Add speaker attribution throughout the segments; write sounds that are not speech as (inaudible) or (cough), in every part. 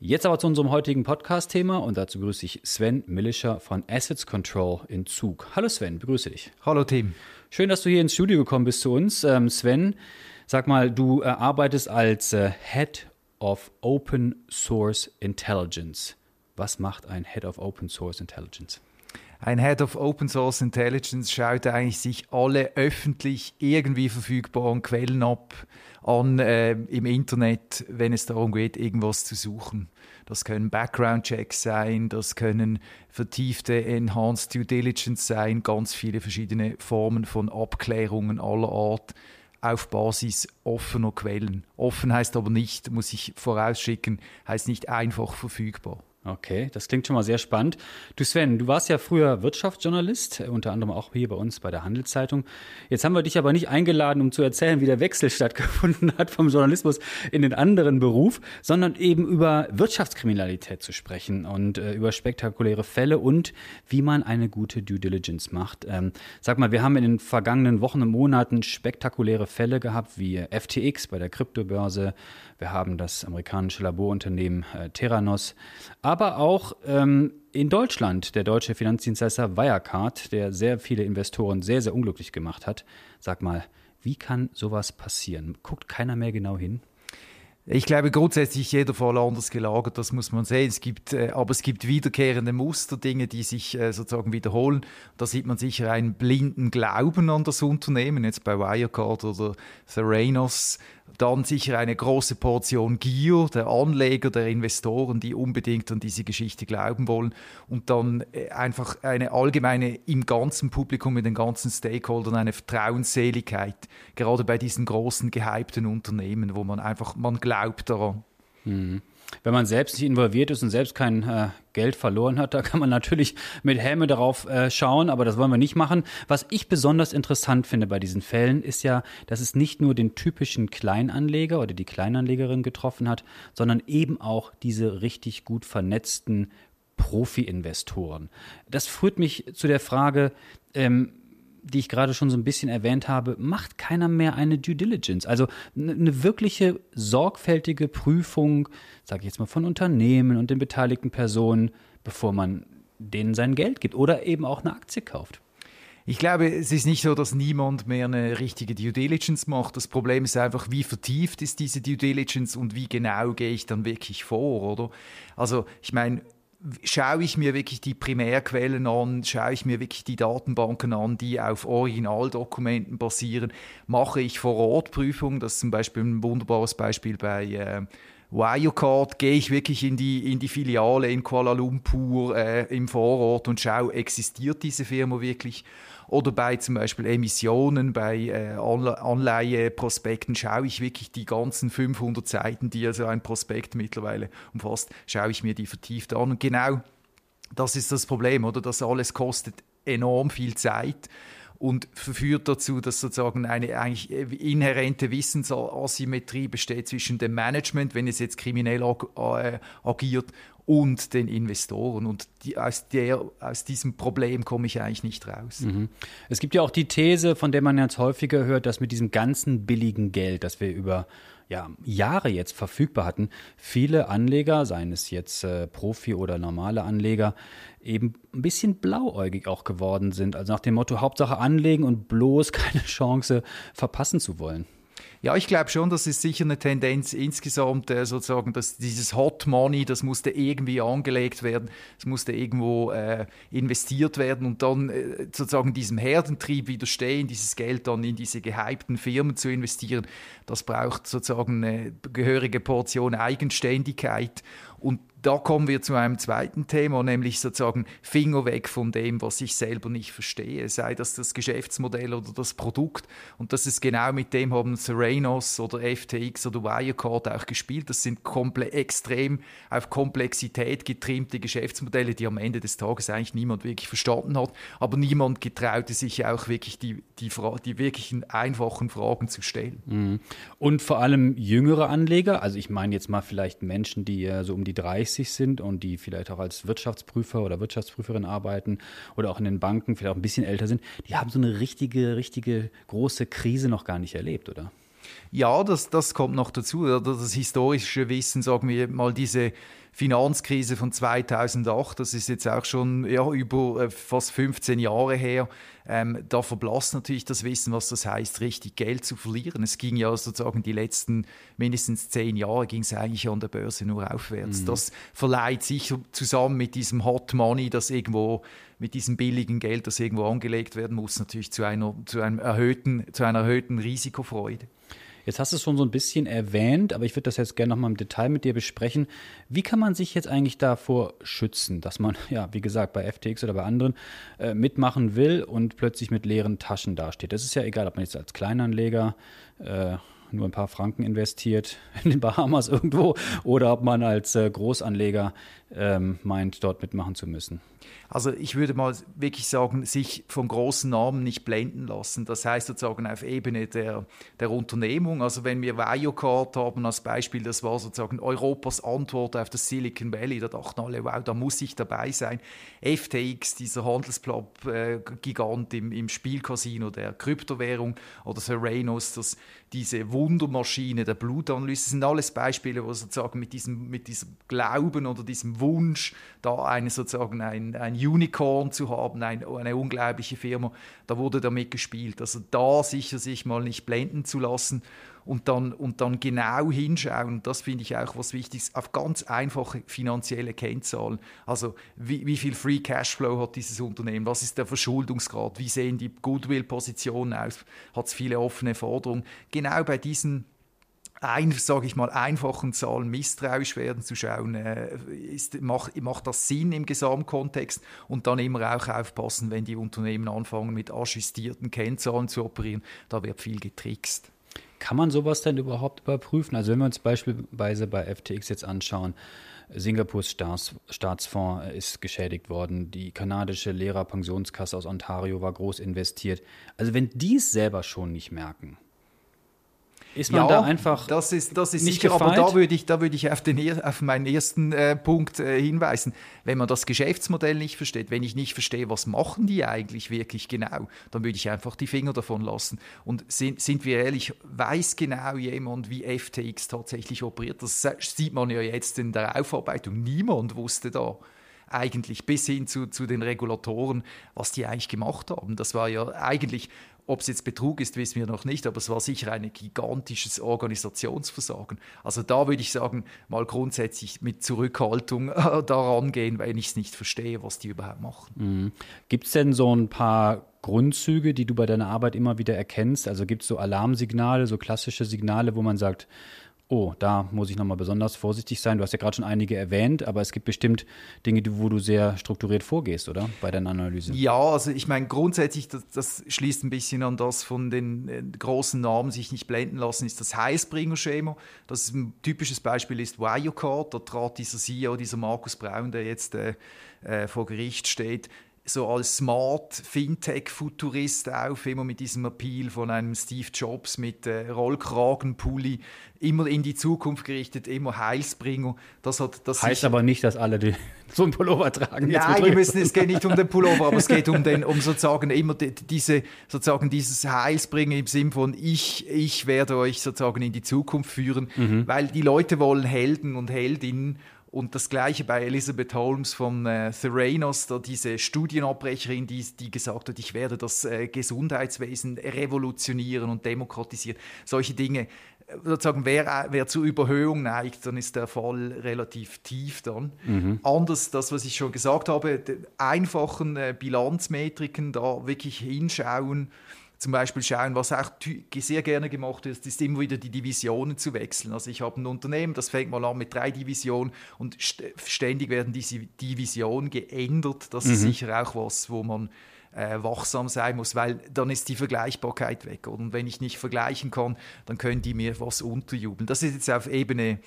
Speaker 1: Jetzt aber zu unserem heutigen Podcast-Thema und dazu begrüße ich Sven Millischer von Assets Control in Zug. Hallo Sven, begrüße dich.
Speaker 2: Hallo Tim.
Speaker 1: Schön, dass du hier ins Studio gekommen bist zu uns. Ähm, Sven, sag mal, du äh, arbeitest als äh, Head of Open Source Intelligence. Was macht ein Head of Open Source Intelligence?
Speaker 2: Ein Head of Open Source Intelligence schaut eigentlich sich alle öffentlich irgendwie verfügbaren Quellen ab, an äh, im Internet, wenn es darum geht, irgendwas zu suchen. Das können Background-Checks sein, das können vertiefte Enhanced Due Diligence sein, ganz viele verschiedene Formen von Abklärungen aller Art auf Basis offener Quellen. Offen heißt aber nicht, muss ich vorausschicken, heißt nicht einfach verfügbar.
Speaker 1: Okay, das klingt schon mal sehr spannend. Du Sven, du warst ja früher Wirtschaftsjournalist, äh, unter anderem auch hier bei uns bei der Handelszeitung. Jetzt haben wir dich aber nicht eingeladen, um zu erzählen, wie der Wechsel (laughs) stattgefunden hat vom Journalismus in den anderen Beruf, sondern eben über Wirtschaftskriminalität zu sprechen und äh, über spektakuläre Fälle und wie man eine gute Due Diligence macht. Ähm, sag mal, wir haben in den vergangenen Wochen und Monaten spektakuläre Fälle gehabt, wie FTX bei der Kryptobörse. Wir haben das amerikanische Laborunternehmen äh, Theranos aber auch ähm, in Deutschland der deutsche Finanzdienstleister Wirecard, der sehr viele Investoren sehr, sehr unglücklich gemacht hat. Sag mal, wie kann sowas passieren? Guckt keiner mehr genau hin?
Speaker 2: Ich glaube grundsätzlich jeder Fall anders gelagert, das muss man sehen. Es gibt, äh, aber es gibt wiederkehrende Muster, Dinge, die sich äh, sozusagen wiederholen. Da sieht man sicher einen blinden Glauben an das Unternehmen, jetzt bei Wirecard oder Theranos. Dann sicher eine große Portion Gier der Anleger, der Investoren, die unbedingt an diese Geschichte glauben wollen. Und dann äh, einfach eine allgemeine im ganzen Publikum, mit den ganzen Stakeholdern eine Vertrauensseligkeit, gerade bei diesen großen gehypten Unternehmen, wo man einfach, man glaubt, daran.
Speaker 1: Mhm. Wenn man selbst nicht involviert ist und selbst kein äh, Geld verloren hat, (laughs) da kann man natürlich mit Helme darauf äh, schauen, aber das wollen wir nicht machen. Was ich besonders interessant finde bei diesen Fällen ist ja, dass es nicht nur den typischen Kleinanleger oder die Kleinanlegerin getroffen hat, sondern eben auch diese richtig gut vernetzten Profi-Investoren. Das führt mich zu der Frage, ähm, die ich gerade schon so ein bisschen erwähnt habe, macht keiner mehr eine Due Diligence. Also eine wirkliche sorgfältige Prüfung, sage ich jetzt mal, von Unternehmen und den beteiligten Personen, bevor man denen sein Geld gibt oder eben auch eine Aktie kauft.
Speaker 2: Ich glaube, es ist nicht so, dass niemand mehr eine richtige Due Diligence macht. Das Problem ist einfach, wie vertieft ist diese Due Diligence und wie genau gehe ich dann wirklich vor, oder? Also, ich meine, schaue ich mir wirklich die Primärquellen an, schaue ich mir wirklich die Datenbanken an, die auf Originaldokumenten basieren, mache ich vor Ort Prüfungen, das ist zum Beispiel ein wunderbares Beispiel bei äh, Wirecard, gehe ich wirklich in die, in die Filiale in Kuala Lumpur äh, im Vorort und schaue, existiert diese Firma wirklich oder bei zum Beispiel Emissionen, bei äh, Anleiheprospekten schaue ich wirklich die ganzen 500 Seiten, die also ein Prospekt mittlerweile umfasst, schaue ich mir die vertieft an. Und genau das ist das Problem, oder? Das alles kostet enorm viel Zeit und führt dazu, dass sozusagen eine eigentlich inhärente Wissensasymmetrie besteht zwischen dem Management, wenn es jetzt kriminell ag äh, agiert, und den Investoren. Und die, aus, der, aus diesem Problem komme ich eigentlich nicht raus. Mhm.
Speaker 1: Es gibt ja auch die These, von der man jetzt häufiger hört, dass mit diesem ganzen billigen Geld, das wir über ja, Jahre jetzt verfügbar hatten, viele Anleger, seien es jetzt äh, Profi oder normale Anleger, eben ein bisschen blauäugig auch geworden sind. Also nach dem Motto Hauptsache anlegen und bloß (laughs) keine Chance verpassen zu wollen.
Speaker 2: Ja, ich glaube schon, das ist sicher eine Tendenz insgesamt, äh, sozusagen, dass dieses Hot Money, das musste irgendwie angelegt werden, es musste irgendwo äh, investiert werden und dann äh, sozusagen diesem Herdentrieb widerstehen, dieses Geld dann in diese gehypten Firmen zu investieren, das braucht sozusagen eine gehörige Portion Eigenständigkeit und da kommen wir zu einem zweiten Thema, nämlich sozusagen Finger weg von dem, was ich selber nicht verstehe, sei das das Geschäftsmodell oder das Produkt. Und das ist genau mit dem haben Serenos oder FTX oder Wirecard auch gespielt. Das sind extrem auf Komplexität getrimmte Geschäftsmodelle, die am Ende des Tages eigentlich niemand wirklich verstanden hat. Aber niemand getraute sich auch wirklich die, die, die wirklichen einfachen Fragen zu stellen.
Speaker 1: Mhm. Und vor allem jüngere Anleger, also ich meine jetzt mal vielleicht Menschen, die so um die 30 30 sind und die vielleicht auch als Wirtschaftsprüfer oder Wirtschaftsprüferin arbeiten oder auch in den Banken vielleicht auch ein bisschen älter sind, die haben so eine richtige, richtige große Krise noch gar nicht erlebt, oder?
Speaker 2: Ja, das, das kommt noch dazu. Das historische Wissen, sagen wir mal, diese Finanzkrise von 2008, das ist jetzt auch schon ja, über äh, fast 15 Jahre her, ähm, da verblasst natürlich das Wissen, was das heißt, richtig Geld zu verlieren. Es ging ja sozusagen die letzten mindestens zehn Jahre ging es eigentlich an der Börse nur aufwärts. Mhm. Das verleiht sich zusammen mit diesem Hot Money, das irgendwo mit diesem billigen Geld, das irgendwo angelegt werden muss, natürlich zu einer, zu einem erhöhten, zu einer erhöhten Risikofreude.
Speaker 1: Jetzt hast du es schon so ein bisschen erwähnt, aber ich würde das jetzt gerne nochmal im Detail mit dir besprechen. Wie kann man sich jetzt eigentlich davor schützen, dass man, (laughs) ja, wie gesagt, bei FTX oder bei anderen äh, mitmachen will und plötzlich mit leeren Taschen dasteht? Das ist ja egal, ob man jetzt als Kleinanleger äh, nur ein paar Franken investiert (laughs) in den Bahamas irgendwo oder ob man als äh, Großanleger ähm, meint, dort mitmachen zu müssen.
Speaker 2: Also ich würde mal wirklich sagen, sich von großen Namen nicht blenden lassen. Das heißt sozusagen auf Ebene der, der Unternehmung. Also wenn wir Wirecard haben als Beispiel, das war sozusagen Europas Antwort auf das Silicon Valley. Da dachten alle, wow, da muss ich dabei sein. FTX, dieser Handelsplatz-Gigant im, im Spielcasino der Kryptowährung oder Serenos, das, diese Wundermaschine der Blutanalyse, sind alles Beispiele, wo sozusagen mit diesem, mit diesem Glauben oder diesem Wunsch, da eine sozusagen ein, ein Unicorn zu haben, ein, eine unglaubliche Firma, da wurde damit gespielt. Also da sicher sich mal nicht blenden zu lassen und dann, und dann genau hinschauen, das finde ich auch was Wichtiges, auf ganz einfache finanzielle Kennzahlen. Also wie, wie viel Free Cashflow hat dieses Unternehmen, was ist der Verschuldungsgrad, wie sehen die Goodwill-Positionen aus, hat es viele offene Forderungen. Genau bei diesen ein, sage ich mal, einfachen Zahlen misstrauisch werden, zu schauen, äh, ist, macht, macht das Sinn im Gesamtkontext und dann immer auch aufpassen, wenn die Unternehmen anfangen mit ajustierten Kennzahlen zu operieren, da wird viel getrickst.
Speaker 1: Kann man sowas denn überhaupt überprüfen? Also wenn wir uns beispielsweise bei FTX jetzt anschauen, Singapurs Staats, Staatsfonds ist geschädigt worden, die kanadische Lehrerpensionskasse aus Ontario war groß investiert. Also wenn die es selber schon nicht merken, ist man ja, da einfach
Speaker 2: das ist, das ist nicht sicher, gefeit? aber da würde ich, da würde ich auf, den, auf meinen ersten äh, Punkt äh, hinweisen. Wenn man das Geschäftsmodell nicht versteht, wenn ich nicht verstehe, was machen die eigentlich wirklich genau, dann würde ich einfach die Finger davon lassen. Und sind, sind wir ehrlich, weiß genau jemand, wie FTX tatsächlich operiert? Das sieht man ja jetzt in der Aufarbeitung. Niemand wusste da eigentlich bis hin zu, zu den Regulatoren, was die eigentlich gemacht haben. Das war ja eigentlich ob es jetzt Betrug ist, wissen wir noch nicht, aber es war sicher ein gigantisches Organisationsversagen. Also da würde ich sagen, mal grundsätzlich mit Zurückhaltung (laughs) daran gehen, wenn ich es nicht verstehe, was die überhaupt machen.
Speaker 1: Mhm. Gibt es denn so ein paar Grundzüge, die du bei deiner Arbeit immer wieder erkennst? Also gibt es so Alarmsignale, so klassische Signale, wo man sagt, oh, da muss ich nochmal besonders vorsichtig sein. Du hast ja gerade schon einige erwähnt, aber es gibt bestimmt Dinge, wo du sehr strukturiert vorgehst, oder? Bei deiner Analyse.
Speaker 2: Ja, also ich meine, grundsätzlich, das, das schließt ein bisschen an das von den äh, großen Namen sich nicht blenden lassen, ist das Heißbringer-Schema. Das ist ein typisches Beispiel ist Wirecard. Da trat dieser CEO, dieser Markus Braun, der jetzt äh, äh, vor Gericht steht, so als Smart Fintech-Futurist auf, immer mit diesem Appeal von einem Steve Jobs mit äh, Rollkragenpulli, immer in die Zukunft gerichtet, immer Heilsbringer.
Speaker 1: Das hat, das heißt aber nicht, dass alle die, (laughs) so einen Pullover tragen.
Speaker 2: Nein, wir müssen, es geht nicht um den Pullover, aber es (laughs) geht um den, um sozusagen immer die, diese, sozusagen dieses Heilsbringer im Sinn von ich, ich werde euch sozusagen in die Zukunft führen, mhm. weil die Leute wollen Helden und Heldinnen und das gleiche bei Elizabeth Holmes von äh, Theranos, da diese Studienabbrecherin, die, die gesagt hat, ich werde das äh, Gesundheitswesen revolutionieren und demokratisieren. Solche Dinge. Sozusagen, wer, wer zur Überhöhung neigt, dann ist der Fall relativ tief dann. Mhm. Anders, das, was ich schon gesagt habe, einfachen äh, Bilanzmetriken, da wirklich hinschauen, zum Beispiel schauen, was auch sehr gerne gemacht wird, ist immer wieder die Divisionen zu wechseln. Also ich habe ein Unternehmen, das fängt mal an mit drei Divisionen und ständig werden diese Divisionen geändert. Das mhm. ist sicher auch was, wo man äh, wachsam sein muss, weil dann ist die Vergleichbarkeit weg. Und wenn ich nicht vergleichen kann, dann können die mir was unterjubeln. Das ist jetzt auf Ebene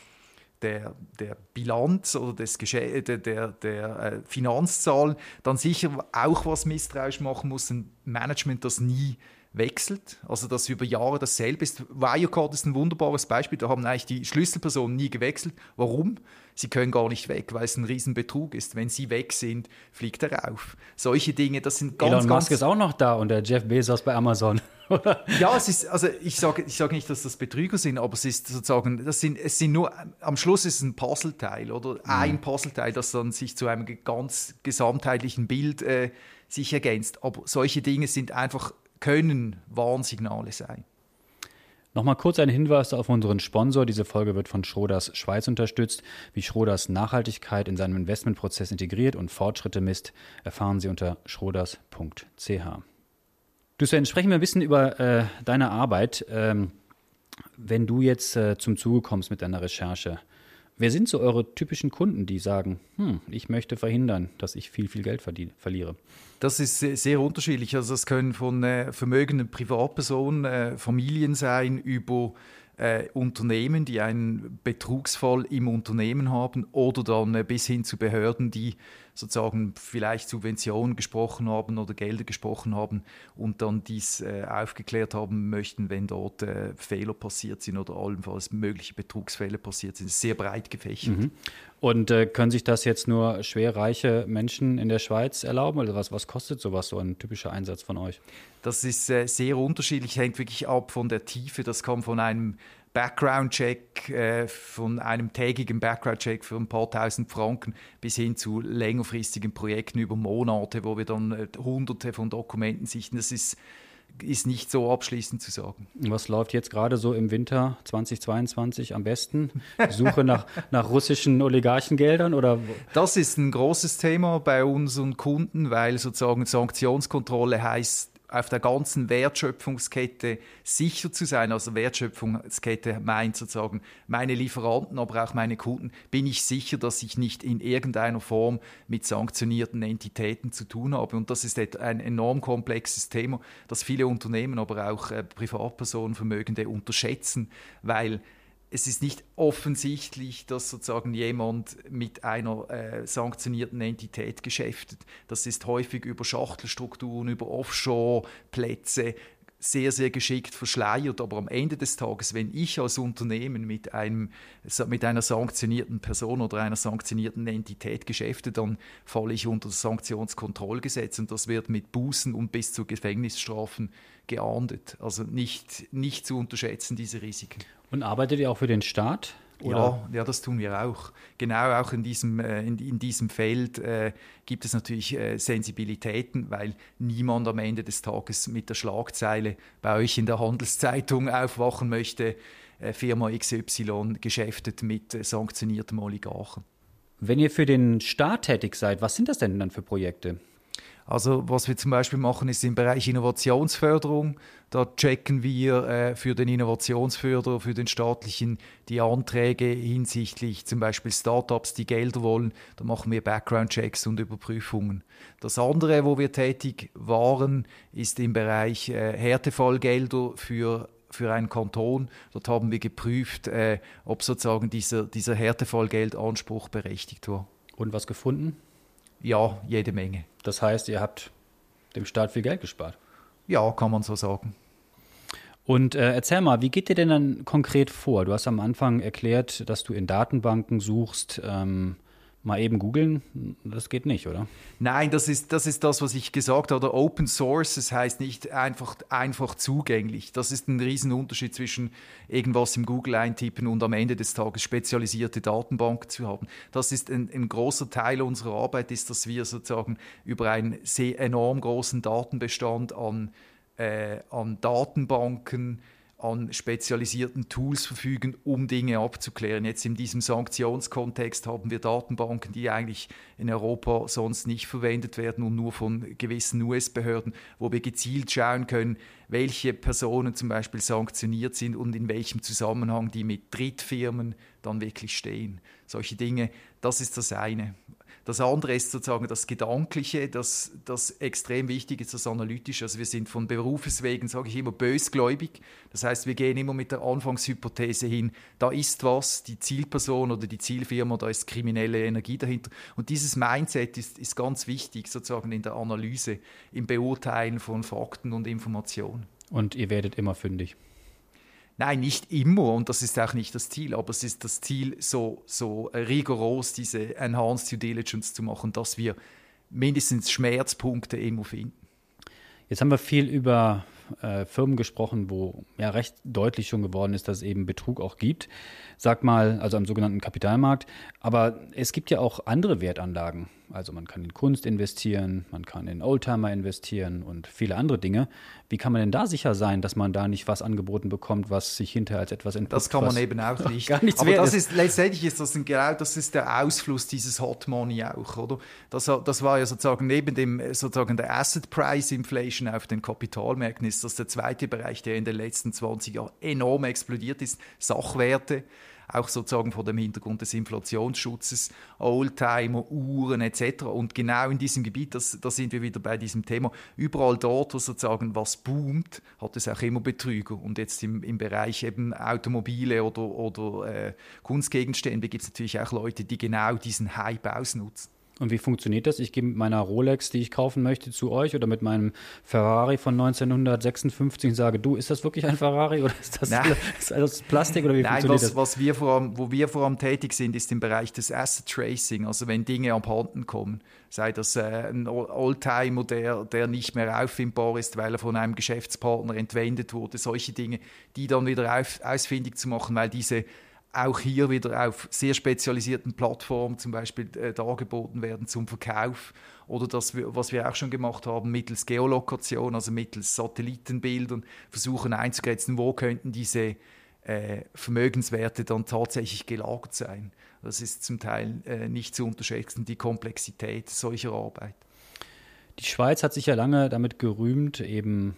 Speaker 2: der, der Bilanz oder des Gesche der, der, der äh, Finanzzahlen dann sicher auch was misstrauisch machen muss, ein Management, das nie wechselt, also dass über Jahre dasselbe ist. Wirecard ist ein wunderbares Beispiel, da haben eigentlich die Schlüsselpersonen nie gewechselt. Warum? Sie können gar nicht weg, weil es ein Riesenbetrug ist. Wenn sie weg sind, fliegt er auf. Solche Dinge, das sind ganz,
Speaker 1: Elon
Speaker 2: ganz...
Speaker 1: Musk ist auch noch da und der Jeff Bezos bei Amazon. (laughs)
Speaker 2: ja, es ist, also ich sage ich sag nicht, dass das Betrüger sind, aber es ist sozusagen, das sind, es sind nur, am Schluss ist es ein Puzzleteil oder mhm. ein Puzzleteil, das dann sich zu einem ganz gesamtheitlichen Bild äh, sich ergänzt. Aber solche Dinge sind einfach können Warnsignale sein.
Speaker 1: Nochmal kurz ein Hinweis auf unseren Sponsor. Diese Folge wird von Schroders Schweiz unterstützt. Wie Schroders Nachhaltigkeit in seinem Investmentprozess integriert und Fortschritte misst, erfahren Sie unter schroders.ch. Du Sven, sprechen wir ein bisschen über äh, deine Arbeit. Ähm, wenn du jetzt äh, zum Zuge kommst mit deiner Recherche, Wer sind so eure typischen Kunden, die sagen, hm, ich möchte verhindern, dass ich viel, viel Geld verliere?
Speaker 2: Das ist sehr, unterschiedlich. Also es können von äh, vermögenden Privatpersonen, äh, Familien sein, über äh, Unternehmen, die einen Betrugsfall im Unternehmen haben oder dann äh, bis hin zu Behörden, die sozusagen vielleicht Subventionen gesprochen haben oder Gelder gesprochen haben und dann dies äh, aufgeklärt haben möchten, wenn dort äh, Fehler passiert sind oder allenfalls mögliche Betrugsfälle passiert sind. Sehr breit gefächert. Mhm.
Speaker 1: Und äh, können sich das jetzt nur schwer reiche Menschen in der Schweiz erlauben? Also was, was kostet sowas, so ein typischer Einsatz von euch?
Speaker 2: Das ist äh, sehr unterschiedlich, hängt wirklich ab von der Tiefe. Das kommt von einem Background-Check, äh, von einem tägigen Background-Check für ein paar tausend Franken bis hin zu längerfristigen Projekten über Monate, wo wir dann äh, hunderte von Dokumenten sichten. Das ist, ist nicht so abschließend zu sagen.
Speaker 1: Was läuft jetzt gerade so im Winter 2022 am besten? Die Suche nach, nach russischen Oligarchengeldern oder?
Speaker 2: Das ist ein großes Thema bei unseren Kunden, weil sozusagen Sanktionskontrolle heißt auf der ganzen Wertschöpfungskette sicher zu sein. Also Wertschöpfungskette meint sozusagen meine Lieferanten, aber auch meine Kunden. Bin ich sicher, dass ich nicht in irgendeiner Form mit sanktionierten Entitäten zu tun habe? Und das ist ein enorm komplexes Thema, das viele Unternehmen, aber auch äh, Privatpersonen, Vermögende unterschätzen, weil es ist nicht offensichtlich, dass sozusagen jemand mit einer äh, sanktionierten Entität geschäftet. Das ist häufig über Schachtelstrukturen, über Offshore-Plätze sehr, sehr geschickt verschleiert. Aber am Ende des Tages, wenn ich als Unternehmen mit, einem, mit einer sanktionierten Person oder einer sanktionierten Entität geschäfte, dann falle ich unter das Sanktionskontrollgesetz und das wird mit Bußen und bis zu Gefängnisstrafen geahndet. Also nicht, nicht zu unterschätzen, diese Risiken.
Speaker 1: Und arbeitet ihr auch für den Staat?
Speaker 2: Ja, ja, das tun wir auch. Genau auch in diesem, äh, in, in, diesem Feld äh, gibt es natürlich äh, Sensibilitäten, weil niemand am Ende des Tages mit der Schlagzeile bei euch in der Handelszeitung aufwachen möchte, äh, Firma XY geschäftet mit äh, sanktioniertem Oligarchen.
Speaker 1: Wenn ihr für den Staat tätig seid, was sind das denn dann für Projekte?
Speaker 2: Also was wir zum Beispiel machen, ist im Bereich Innovationsförderung. Da checken wir äh, für den Innovationsförderer, für den staatlichen, die Anträge hinsichtlich zum Beispiel Startups, die Gelder wollen. Da machen wir Background-Checks und Überprüfungen. Das andere, wo wir tätig waren, ist im Bereich äh, Härtefallgelder für für einen Kanton. Dort haben wir geprüft, äh, ob sozusagen dieser, dieser Härtefallgeldanspruch berechtigt war.
Speaker 1: Und was gefunden?
Speaker 2: Ja, jede Menge.
Speaker 1: Das heißt, ihr habt dem Staat viel Geld gespart.
Speaker 2: Ja, kann man so sagen.
Speaker 1: Und äh, erzähl mal, wie geht dir denn dann konkret vor? Du hast am Anfang erklärt, dass du in Datenbanken suchst. Ähm, mal eben googeln, das geht nicht, oder?
Speaker 2: Nein, das ist, das ist das, was ich gesagt habe. Open Source, das heißt nicht einfach, einfach zugänglich. Das ist ein Riesenunterschied zwischen irgendwas im Google eintippen und am Ende des Tages spezialisierte Datenbanken zu haben. Das ist ein, ein großer Teil unserer Arbeit, ist, dass wir sozusagen über einen sehr enorm großen Datenbestand an, äh, an Datenbanken an spezialisierten Tools verfügen, um Dinge abzuklären. Jetzt in diesem Sanktionskontext haben wir Datenbanken, die eigentlich in Europa sonst nicht verwendet werden und nur von gewissen US-Behörden, wo wir gezielt schauen können, welche Personen zum Beispiel sanktioniert sind und in welchem Zusammenhang die mit Drittfirmen dann wirklich stehen. Solche Dinge, das ist das eine. Das andere ist sozusagen das Gedankliche, das, das extrem wichtig ist, das Analytische. Also wir sind von Berufes wegen, sage ich immer, bösgläubig. Das heißt, wir gehen immer mit der Anfangshypothese hin, da ist was, die Zielperson oder die Zielfirma, da ist kriminelle Energie dahinter. Und dieses Mindset ist, ist ganz wichtig sozusagen in der Analyse, im Beurteilen von Fakten und Informationen.
Speaker 1: Und ihr werdet immer fündig.
Speaker 2: Nein, nicht immer und das ist auch nicht das Ziel, aber es ist das Ziel, so, so rigoros diese Enhanced Due Diligence zu machen, dass wir mindestens Schmerzpunkte immer finden.
Speaker 1: Jetzt haben wir viel über äh, Firmen gesprochen, wo ja recht deutlich schon geworden ist, dass es eben Betrug auch gibt. Sag mal, also am sogenannten Kapitalmarkt. Aber es gibt ja auch andere Wertanlagen. Also man kann in Kunst investieren, man kann in Oldtimer investieren und viele andere Dinge. Wie kann man denn da sicher sein, dass man da nicht was angeboten bekommt, was sich hinterher als etwas entpuppt?
Speaker 2: Das kann man eben auch (laughs) nicht.
Speaker 1: Gar nichts
Speaker 2: Aber das ist, letztendlich ist das ein, genau das ist der Ausfluss dieses Hot Money auch, oder? Das, das war ja sozusagen neben dem sozusagen der Asset Price Inflation auf den Kapitalmärkten ist das der zweite Bereich, der in den letzten 20 Jahren enorm explodiert ist. Sachwerte auch sozusagen vor dem Hintergrund des Inflationsschutzes, Oldtimer, Uhren etc. Und genau in diesem Gebiet, das, da sind wir wieder bei diesem Thema, überall dort, wo sozusagen was boomt, hat es auch immer Betrüger. Und jetzt im, im Bereich eben Automobile oder, oder äh, Kunstgegenstände gibt es natürlich auch Leute, die genau diesen Hype ausnutzen.
Speaker 1: Und wie funktioniert das? Ich gehe mit meiner Rolex, die ich kaufen möchte, zu euch oder mit meinem Ferrari von 1956 und sage, du, ist das wirklich ein Ferrari oder ist das, ist das Plastik oder wie
Speaker 2: Nein,
Speaker 1: funktioniert
Speaker 2: was,
Speaker 1: das?
Speaker 2: Was wir vor allem, wo wir vor allem tätig sind, ist im Bereich des Asset Tracing, also wenn Dinge abhanden kommen, sei das äh, ein Oldtimer, der, der nicht mehr auffindbar ist, weil er von einem Geschäftspartner entwendet wurde, solche Dinge, die dann wieder auf, ausfindig zu machen, weil diese auch hier wieder auf sehr spezialisierten Plattformen zum Beispiel äh, dargeboten werden zum Verkauf oder das, was wir auch schon gemacht haben, mittels Geolokation, also mittels Satellitenbildern versuchen einzugrenzen, wo könnten diese äh, Vermögenswerte dann tatsächlich gelagert sein. Das ist zum Teil äh, nicht zu unterschätzen, die Komplexität solcher Arbeit.
Speaker 1: Die Schweiz hat sich ja lange damit gerühmt, eben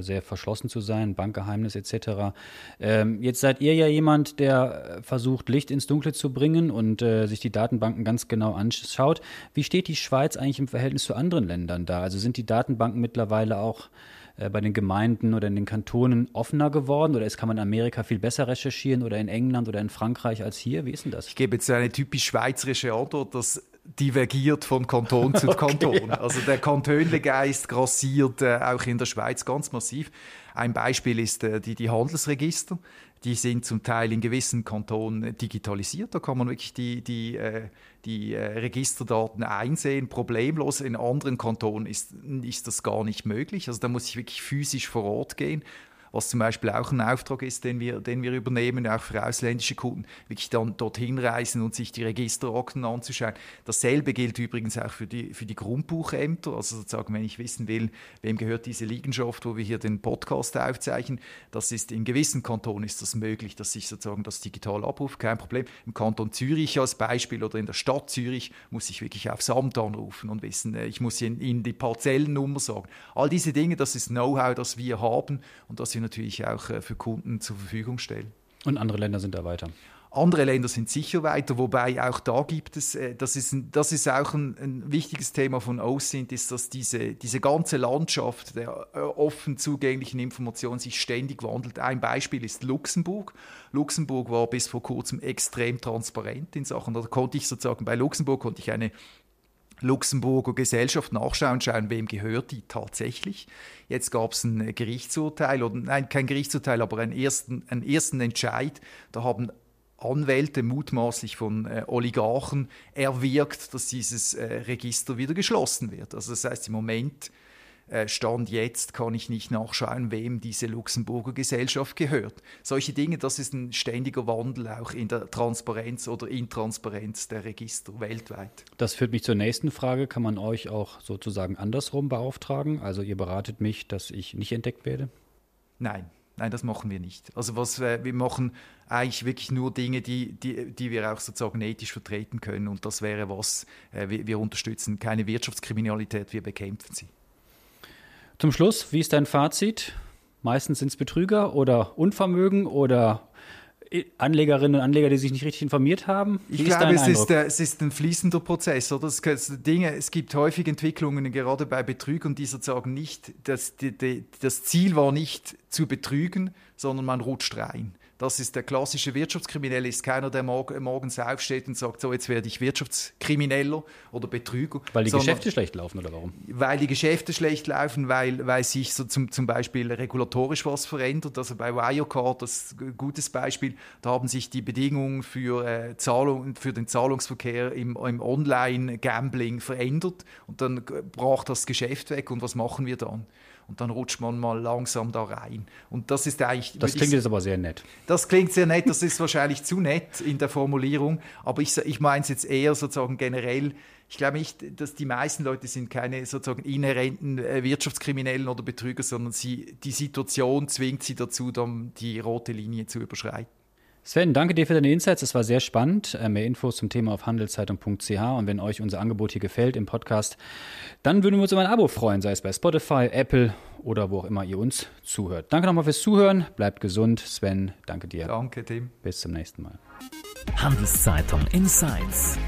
Speaker 1: sehr verschlossen zu sein, Bankgeheimnis etc. Ähm, jetzt seid ihr ja jemand, der äh, versucht, Licht ins Dunkle zu bringen und äh, sich die Datenbanken ganz genau anschaut. Wie steht die Schweiz eigentlich im Verhältnis zu anderen Ländern da? Also sind die Datenbanken mittlerweile auch äh, bei den Gemeinden oder in den Kantonen offener geworden oder ist, kann man in Amerika viel besser recherchieren oder in England oder in Frankreich als hier? Wie ist denn das?
Speaker 2: Ich gebe jetzt eine typisch schweizerische Antwort. Das divergiert von Kanton zu (laughs) Kanton. Okay, ja. Also der Kantönlegeist grassiert äh, auch in der Schweiz ganz massiv. Ein Beispiel ist äh, die, die Handelsregister. Die sind zum Teil in gewissen Kantonen digitalisiert. Da kann man wirklich die, die, äh, die äh, Registerdaten einsehen, problemlos. In anderen Kantonen ist, ist das gar nicht möglich. Also da muss ich wirklich physisch vor Ort gehen was zum Beispiel auch ein Auftrag ist, den wir, den wir übernehmen, auch für ausländische Kunden, wirklich dann dorthin reisen und sich die Registerakten anzuschauen. Dasselbe gilt übrigens auch für die, für die Grundbuchämter, also sozusagen, wenn ich wissen will, wem gehört diese Liegenschaft, wo wir hier den Podcast aufzeichnen, das ist in gewissen Kantonen ist das möglich, dass ich sozusagen das digital abrufe, kein Problem. Im Kanton Zürich als Beispiel oder in der Stadt Zürich muss ich wirklich aufs Amt anrufen und wissen, äh, ich muss ihnen die Parzellennummer sagen. All diese Dinge, das ist Know-how, das wir haben und das wir wir natürlich auch äh, für Kunden zur Verfügung stellen.
Speaker 1: Und andere Länder sind da weiter.
Speaker 2: Andere Länder sind sicher weiter, wobei auch da gibt es, äh, das ist, das ist auch ein, ein wichtiges Thema von OSINT, ist, dass diese, diese ganze Landschaft der äh, offen zugänglichen Information sich ständig wandelt. Ein Beispiel ist Luxemburg. Luxemburg war bis vor kurzem extrem transparent in Sachen, da konnte ich sozusagen, bei Luxemburg konnte ich eine Luxemburger Gesellschaft nachschauen, schauen, wem gehört die tatsächlich. Jetzt gab es ein Gerichtsurteil, oder nein, kein Gerichtsurteil, aber einen ersten, einen ersten Entscheid. Da haben Anwälte mutmaßlich von äh, Oligarchen erwirkt, dass dieses äh, Register wieder geschlossen wird. Also das heißt, im Moment Stand jetzt kann ich nicht nachschauen, wem diese Luxemburger Gesellschaft gehört. Solche Dinge, das ist ein ständiger Wandel auch in der Transparenz oder Intransparenz der Register weltweit.
Speaker 1: Das führt mich zur nächsten Frage. Kann man euch auch sozusagen andersrum beauftragen? Also ihr beratet mich, dass ich nicht entdeckt werde?
Speaker 2: Nein. Nein, das machen wir nicht. Also was äh, wir machen eigentlich wirklich nur Dinge, die, die, die wir auch sozusagen ethisch vertreten können. Und das wäre was, äh, wir, wir unterstützen keine Wirtschaftskriminalität, wir bekämpfen sie.
Speaker 1: Zum Schluss, wie ist dein Fazit? Meistens sind es Betrüger oder Unvermögen oder Anlegerinnen und Anleger, die sich nicht richtig informiert haben?
Speaker 2: Wie ich glaube, es ist, äh, es ist, ein fließender Prozess. Oder? Es, Dinge, es gibt häufig Entwicklungen, gerade bei Betrügern, die sozusagen nicht, das, die, die, das Ziel war nicht zu betrügen, sondern man rutscht rein. Das ist der klassische Wirtschaftskrimineller, ist keiner, der morgens aufsteht und sagt, so jetzt werde ich Wirtschaftskrimineller oder Betrüger.
Speaker 1: Weil die Geschäfte schlecht laufen oder warum?
Speaker 2: Weil die Geschäfte schlecht laufen, weil, weil sich so zum, zum Beispiel regulatorisch was verändert. Also bei Wirecard, das ist ein gutes Beispiel, da haben sich die Bedingungen für, äh, Zahlung, für den Zahlungsverkehr im, im Online-Gambling verändert und dann brach das Geschäft weg und was machen wir dann? Und dann rutscht man mal langsam da rein. Und das ist eigentlich.
Speaker 1: Das klingt ich, jetzt aber sehr nett.
Speaker 2: Das klingt sehr nett, das ist wahrscheinlich zu nett in der Formulierung, aber ich, ich meine es jetzt eher sozusagen generell. Ich glaube nicht, dass die meisten Leute sind keine sozusagen inhärenten äh, Wirtschaftskriminellen oder Betrüger, sondern sie, die Situation zwingt sie dazu, dann die rote Linie zu überschreiten.
Speaker 1: Sven, danke dir für deine Insights. Es war sehr spannend. Äh, mehr Infos zum Thema auf handelszeitung.ch. Und wenn euch unser Angebot hier gefällt im Podcast, dann würden wir uns über ein Abo freuen, sei es bei Spotify, Apple oder wo auch immer ihr uns zuhört. Danke nochmal fürs Zuhören. Bleibt gesund. Sven, danke dir.
Speaker 2: Danke, Tim.
Speaker 1: Bis zum nächsten Mal.
Speaker 3: Handelszeitung Insights.